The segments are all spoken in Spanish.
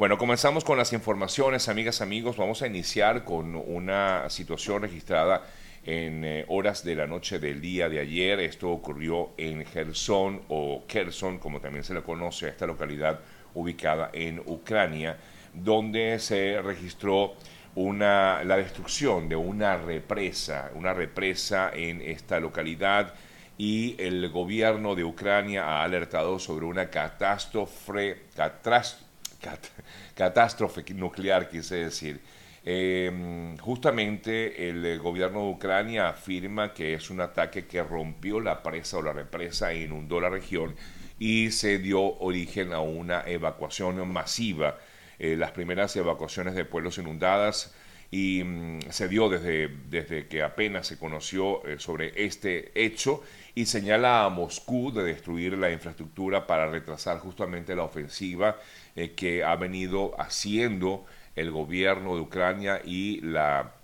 Bueno, comenzamos con las informaciones, amigas, amigos. Vamos a iniciar con una situación registrada en eh, horas de la noche del día de ayer. Esto ocurrió en Gerson o Kherson, como también se le conoce a esta localidad ubicada en Ucrania, donde se registró una, la destrucción de una represa, una represa en esta localidad y el gobierno de Ucrania ha alertado sobre una catástrofe, catástrofe catástrofe nuclear, quise decir. Em, justamente el gobierno de Ucrania afirma que es un ataque que rompió la presa o la represa e inundó la región y se dio origen a una evacuación masiva. Eh, las primeras evacuaciones de pueblos inundadas y mm, se dio desde, desde que apenas se conoció eh, sobre este hecho y señala a Moscú de destruir la infraestructura para retrasar justamente la ofensiva eh, que ha venido haciendo el gobierno de Ucrania y la,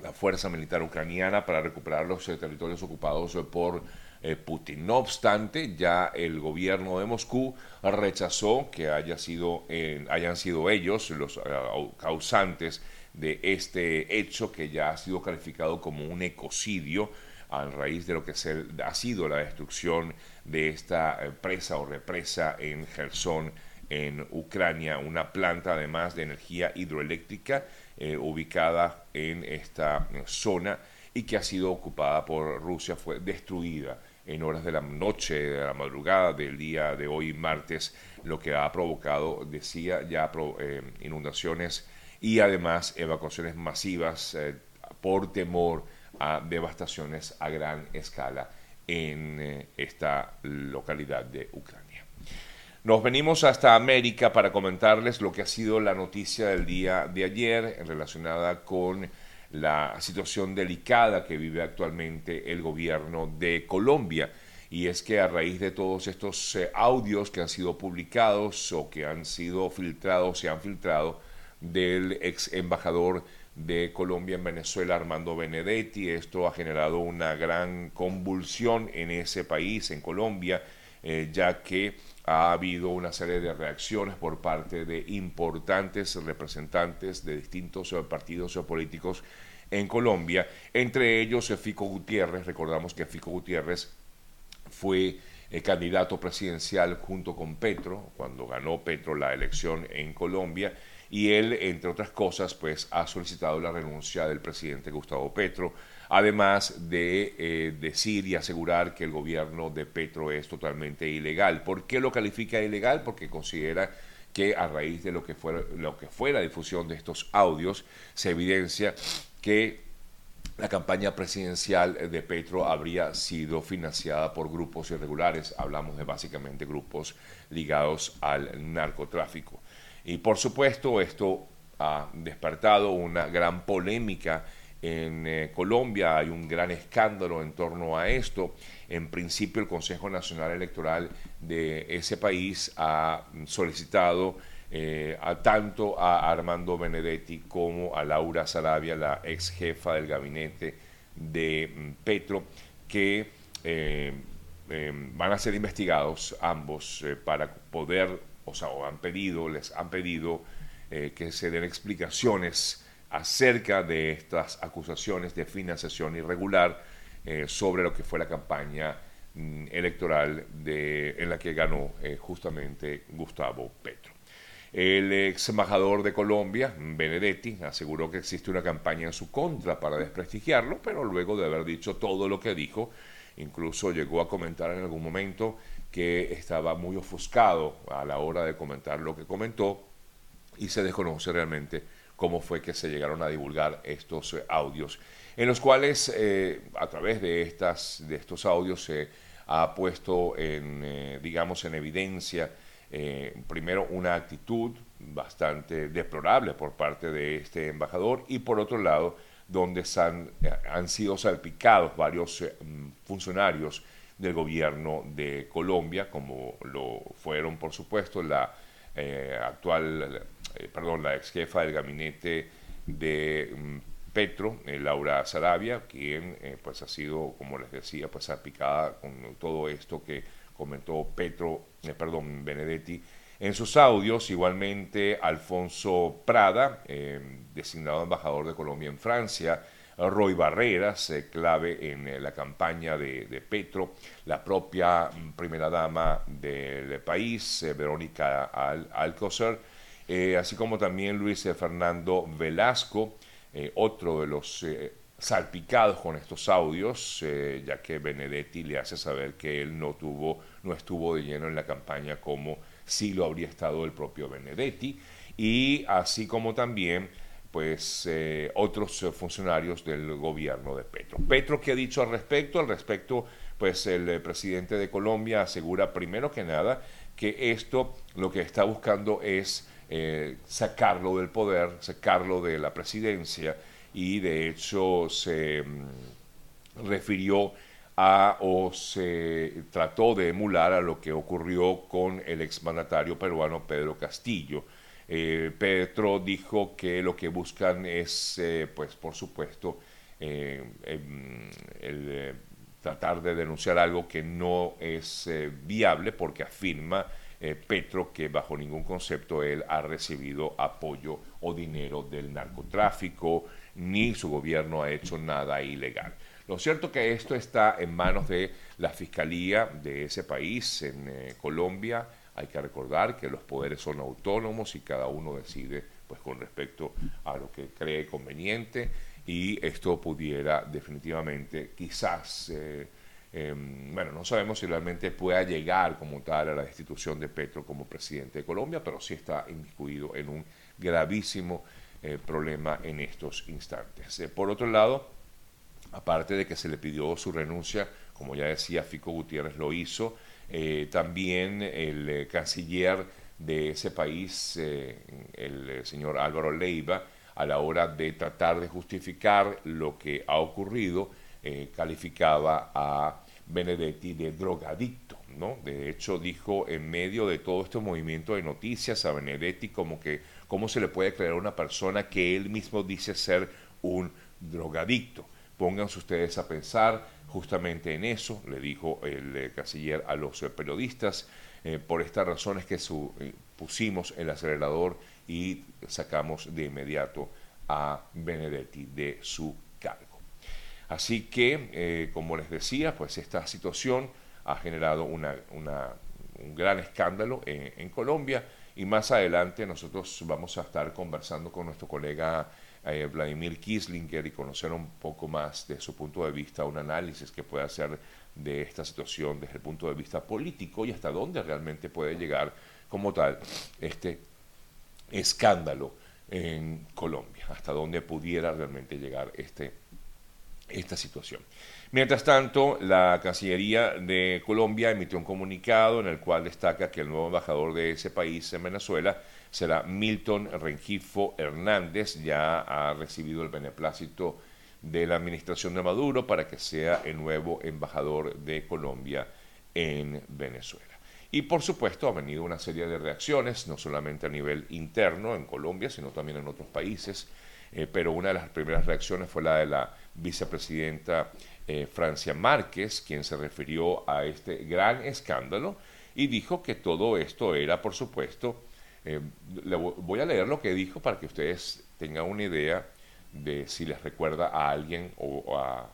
la fuerza militar ucraniana para recuperar los eh, territorios ocupados por Putin. No obstante, ya el gobierno de Moscú rechazó que haya sido, hayan sido ellos los causantes de este hecho que ya ha sido calificado como un ecocidio a raíz de lo que ha sido la destrucción de esta eh, presa o represa en Gerson, en Ucrania, una planta además de energía hidroeléctrica eh, ubicada en esta eh, zona y que ha sido ocupada por Rusia, fue destruida en horas de la noche, de la madrugada del día de hoy, martes, lo que ha provocado, decía, ya inundaciones y además evacuaciones masivas eh, por temor a devastaciones a gran escala en eh, esta localidad de Ucrania. Nos venimos hasta América para comentarles lo que ha sido la noticia del día de ayer relacionada con la situación delicada que vive actualmente el gobierno de Colombia. Y es que a raíz de todos estos eh, audios que han sido publicados o que han sido filtrados, se han filtrado, del ex embajador de Colombia en Venezuela, Armando Benedetti. Esto ha generado una gran convulsión en ese país, en Colombia, eh, ya que ha habido una serie de reacciones por parte de importantes representantes de distintos partidos políticos en Colombia, entre ellos Fico Gutiérrez. Recordamos que Fico Gutiérrez fue eh, candidato presidencial junto con Petro, cuando ganó Petro la elección en Colombia y él, entre otras cosas, pues ha solicitado la renuncia del presidente Gustavo Petro, además de eh, decir y asegurar que el gobierno de Petro es totalmente ilegal. ¿Por qué lo califica ilegal? Porque considera que a raíz de lo que fue, lo que fue la difusión de estos audios, se evidencia que la campaña presidencial de Petro habría sido financiada por grupos irregulares, hablamos de básicamente grupos ligados al narcotráfico. Y por supuesto esto ha despertado una gran polémica en eh, Colombia, hay un gran escándalo en torno a esto. En principio el Consejo Nacional Electoral de ese país ha solicitado eh, a tanto a Armando Benedetti como a Laura Sarabia, la ex jefa del gabinete de mm, Petro, que eh, van a ser investigados ambos para poder o sea, han pedido, les han pedido eh, que se den explicaciones acerca de estas acusaciones de financiación irregular eh, sobre lo que fue la campaña mm, electoral en la que ganó eh, justamente Gustavo Petro. El ex embajador de Colombia, Benedetti, aseguró que existe una campaña en su contra para desprestigiarlo, pero luego de haber dicho todo lo que dijo, incluso llegó a comentar en algún momento que estaba muy ofuscado a la hora de comentar lo que comentó y se desconoce realmente cómo fue que se llegaron a divulgar estos eh, audios, en los cuales eh, a través de, estas, de estos audios se ha puesto en, eh, digamos, en evidencia primero una actitud bastante deplorable por parte de este embajador y por otro lado donde han, han sido salpicados varios funcionarios del gobierno de Colombia, como lo fueron, por supuesto, la eh, actual, eh, perdón, la ex jefa del gabinete de mm, Petro, eh, Laura Sarabia, quien pues ha sido, como les decía, pues aplicada con todo esto que comentó Petro, perdón, Benedetti En sus audios, igualmente, Alfonso Prada, designado embajador de Colombia en Francia, Roy Barreras, eh, clave en eh, la campaña de, Petro, la propia mm, primera dama del país, Verónica Alcocer, así como también Luis Fernando Velasco, otro de los salpicados con estos audios, ya que Benedetti le hace saber que él no tuvo, no estuvo de lleno en la campaña como sí lo habría estado el propio Benedetti, y así como también pues eh, otros funcionarios del gobierno de Petro. Petro, ¿qué ha dicho al respecto? Al respecto, pues el eh, presidente de Colombia asegura primero que nada que esto lo que está buscando es eh, sacarlo del poder, sacarlo de la presidencia y de hecho se mm, refirió a o se trató de emular a lo que ocurrió con el exmandatario peruano Pedro Castillo. Eh, Petro dijo que lo que buscan es, eh, pues por supuesto, eh, em, el, tratar de denunciar algo que no es viable porque afirma Petro que bajo ningún concepto él ha recibido apoyo o dinero del narcotráfico, ni su gobierno ha hecho nada ilegal. Lo cierto que esto está en manos de la Fiscalía de ese país, en eh, Colombia. Hay que recordar que los poderes son autónomos y cada uno decide pues, con respecto a lo que cree conveniente y esto pudiera definitivamente quizás... Eh, em, bueno, no sabemos si realmente pueda llegar como tal a la destitución de Petro como presidente de Colombia, pero sí está inmiscuido en un gravísimo eh, problema en estos instantes. por otro lado, aparte de que se le pidió su renuncia, como ya decía, Fico Gutiérrez lo hizo, eh, también el eh, canciller de ese país, eh, el señor Álvaro Leiva, a la hora de tratar de justificar lo que ha ocurrido, calificaba a Benedetti de drogadicto. ¿no? De hecho, dijo en medio de todo este movimiento de noticias a Benedetti como que cómo se le puede creer a una persona que él mismo dice ser un drogadicto. Pónganse ustedes a pensar justamente en eso, le dijo el eh, canciller a los eh, periodistas, eh, por estas razones que pusimos el acelerador y sacamos de inmediato a Benedetti de su cargo. Así que, como les decía, pues esta situación ha generado un gran escándalo en Colombia y más adelante nosotros vamos a estar conversando con nuestro colega eh, Vladimir Kislinger y conocer un poco más de su punto de vista, un análisis que puede hacer de esta situación desde el punto de vista político y hasta dónde realmente puede llegar como tal este escándalo en Colombia, hasta dónde pudiera realmente llegar este, esta situación. Mientras tanto, la Cancillería de Colombia emitió un comunicado en el cual destaca que el nuevo embajador de ese país en Venezuela será Milton Rengifo Hernández, ya ha recibido el beneplácito de la administración de Maduro para que sea el nuevo embajador de Colombia en Venezuela. Y por supuesto ha venido una serie de reacciones, no solamente a nivel interno en Colombia, sino también en otros países, eh, pero una de las primeras reacciones fue la de la vicepresidenta eh, Francia Márquez, quien se refirió a este gran escándalo y dijo que todo esto era, por supuesto, eh, voy a leer lo que dijo para que ustedes tengan una idea de si les recuerda a alguien o, a,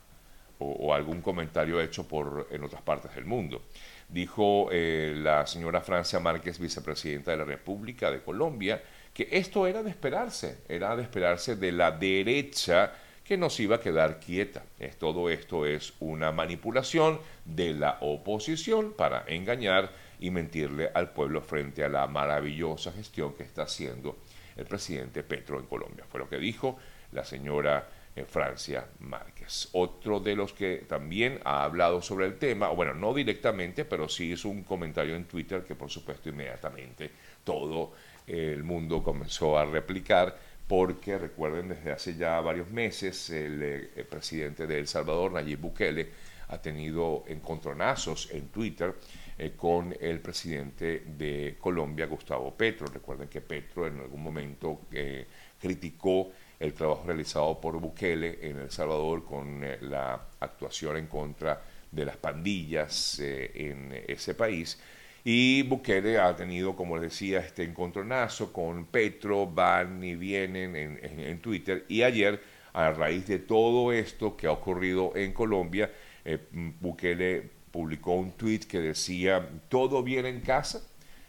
algún comentario hecho por, en otras partes del mundo. Dijo la señora Francia Márquez, vicepresidenta de la República de Colombia, que esto era de esperarse, era de esperarse de la derecha que nos iba a quedar quieta. todo esto es una manipulación de la oposición para engañar y mentirle al pueblo frente a la maravillosa gestión que está haciendo el presidente Petro en Colombia. Fue lo que dijo la señora eh, Francia Márquez. Otro de los que también ha hablado sobre el tema, bueno, no directamente, pero sí hizo un comentario en Twitter que por supuesto inmediatamente todo el mundo comenzó a replicar, porque recuerden, desde hace ya varios meses el, eh, presidente de El Salvador, Nayib Bukele, ha tenido encontronazos en Twitter eh, con el presidente de Colombia, Gustavo Petro. Recuerden que Petro en algún momento eh, criticó el trabajo realizado por Bukele en El Salvador con la actuación en contra de las pandillas en ese país Y Bukele ha tenido, como les decía, este encontronazo con Petro, van y vienen en, Twitter. Y ayer, a raíz de todo esto que ha ocurrido en Colombia, eh, Bukele publicó un tweet que decía, ¿todo bien en casa?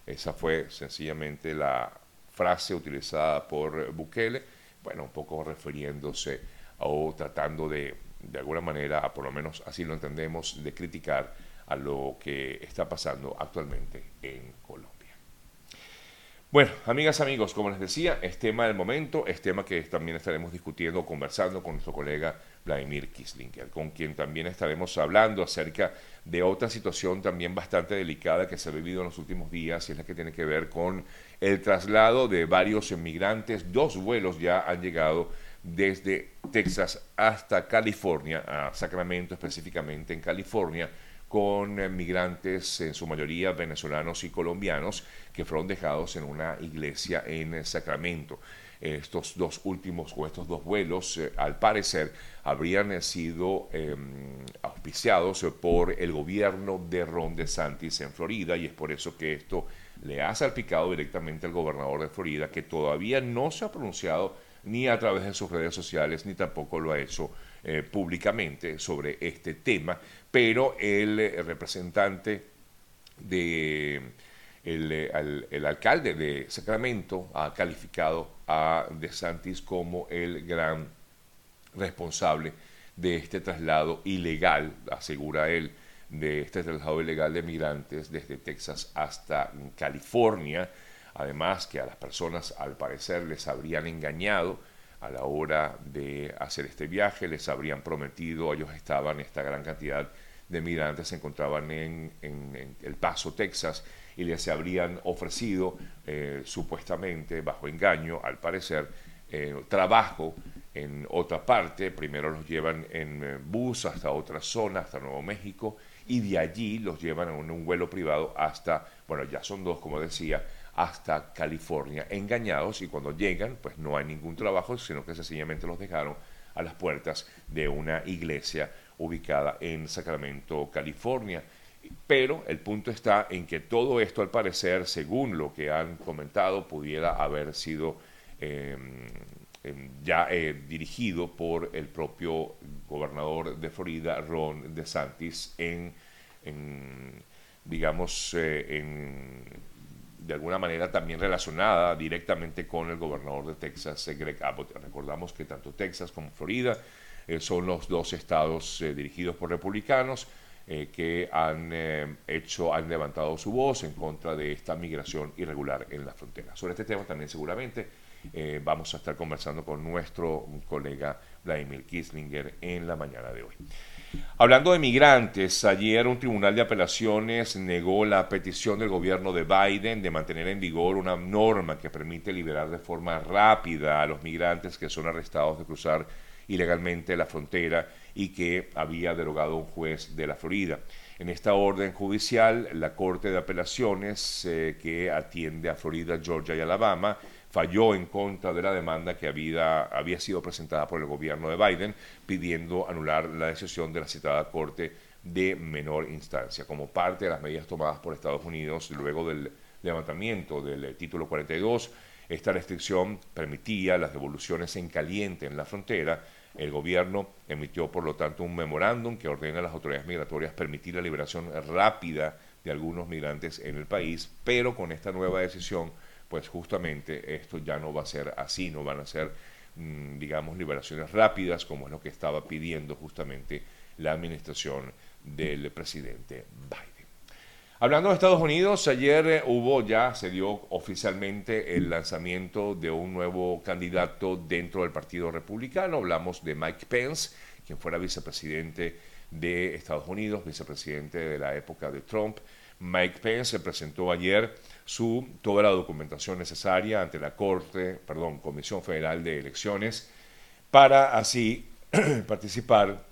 Esa fue sencillamente la frase utilizada por Bukele, bueno, un poco refiriéndose o tratando de, de alguna manera, por lo menos así lo entendemos, de criticar a lo que está pasando actualmente en Colombia. Bueno, amigas, amigos, como les decía, es tema del momento, es tema que también estaremos discutiendo, conversando con nuestro colega Vladimir Kislinger, con quien también estaremos hablando acerca de otra situación también bastante delicada que se ha vivido en los últimos días y es la que tiene que ver con el traslado de varios inmigrantes. Dos vuelos ya han llegado desde Texas hasta California, a Sacramento específicamente en California, con migrantes, en su mayoría venezolanos y colombianos, que fueron dejados en una iglesia en Sacramento. Estos dos últimos o estos dos vuelos, eh, al parecer, habrían sido em, auspiciados por el gobierno de Ron DeSantis en Florida y es por eso que esto le ha salpicado directamente al gobernador de Florida, que todavía no se ha pronunciado ni a través de sus redes sociales, ni tampoco lo ha hecho públicamente sobre este tema, pero el eh, representante de eh, el, alcalde de Sacramento ha calificado a DeSantis como el gran responsable de este traslado ilegal, asegura él, de este traslado ilegal de migrantes desde Texas hasta California. Además que a las personas al parecer les habrían engañado a la hora de hacer este viaje, les habrían prometido, ellos estaban, esta gran cantidad de migrantes se encontraban en, El Paso, Texas, y les habrían ofrecido, eh, supuestamente, bajo engaño, al parecer, eh, trabajo en otra parte. Primero los llevan en eh, bus hasta otra zona, hasta Nuevo México, y de allí los llevan en un vuelo privado hasta, bueno, ya son dos, como decía, hasta California, engañados y cuando llegan, pues no hay ningún trabajo, sino que sencillamente los dejaron a las puertas de una iglesia ubicada en Sacramento, California. Pero el punto está en que todo esto, al parecer, según lo que han comentado, pudiera haber sido em, em, ya eh, dirigido por el propio gobernador de Florida, Ron DeSantis, en, digamos, eh, en de alguna manera también relacionada directamente con el gobernador de Texas, eh, Greg Abbott. Recordamos que tanto Texas como Florida eh, son los dos estados eh, dirigidos por republicanos que han hecho, han levantado su voz en contra de esta migración irregular en la frontera. Sobre este tema también seguramente vamos a estar conversando con nuestro colega Vladimir Kislinger en la mañana de hoy. Hablando de migrantes, ayer un tribunal de apelaciones negó la petición del gobierno de Biden de mantener en vigor una norma que permite liberar de forma rápida a los migrantes que son arrestados de cruzar ilegalmente la frontera y que había derogado un juez de la Florida. En esta orden judicial, la Corte de Apelaciones eh, que atiende a Florida, Georgia y Alabama falló en contra de la demanda que había, había sido presentada por el gobierno de Biden pidiendo anular la decisión de la citada Corte de menor instancia. Como parte de las medidas tomadas por Estados Unidos luego del levantamiento del título 42, esta restricción permitía las devoluciones en caliente en la frontera. El gobierno emitió, por lo tanto, un memorándum que ordena a las autoridades migratorias permitir la liberación rápida de algunos migrantes en el país, pero con esta nueva decisión pues justamente esto ya no va a ser así, no van a ser, mm, digamos, liberaciones rápidas, como es lo que estaba pidiendo justamente la administración del presidente Biden. Hablando de Estados Unidos, ayer eh, hubo ya, se dio oficialmente el lanzamiento de un nuevo candidato dentro del Partido Republicano. Hablamos de Mike Pence, quien fuera vicepresidente de Estados Unidos, vicepresidente de la época de Trump. Mike Pence se presentó ayer su, toda la documentación necesaria ante la Corte, perdón, Comisión Federal de Elecciones, para así participar,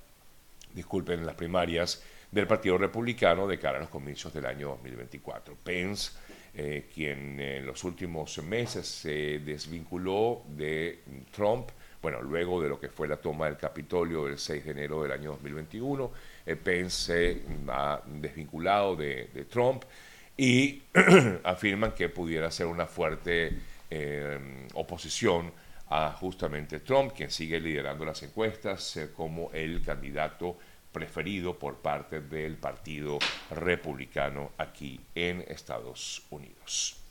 disculpen, en las primarias del Partido Republicano de cara a los comicios del año 2024. Pence, eh, quien en los últimos meses se desvinculó de Trump, bueno, luego de lo que fue la toma del Capitolio el 6 de enero del año 2021, eh, Pence se ha desvinculado de, Trump y afirman que pudiera ser una fuerte eh, oposición a justamente Trump, quien sigue liderando las encuestas eh, como el candidato preferido por parte del Partido Republicano aquí en Estados Unidos.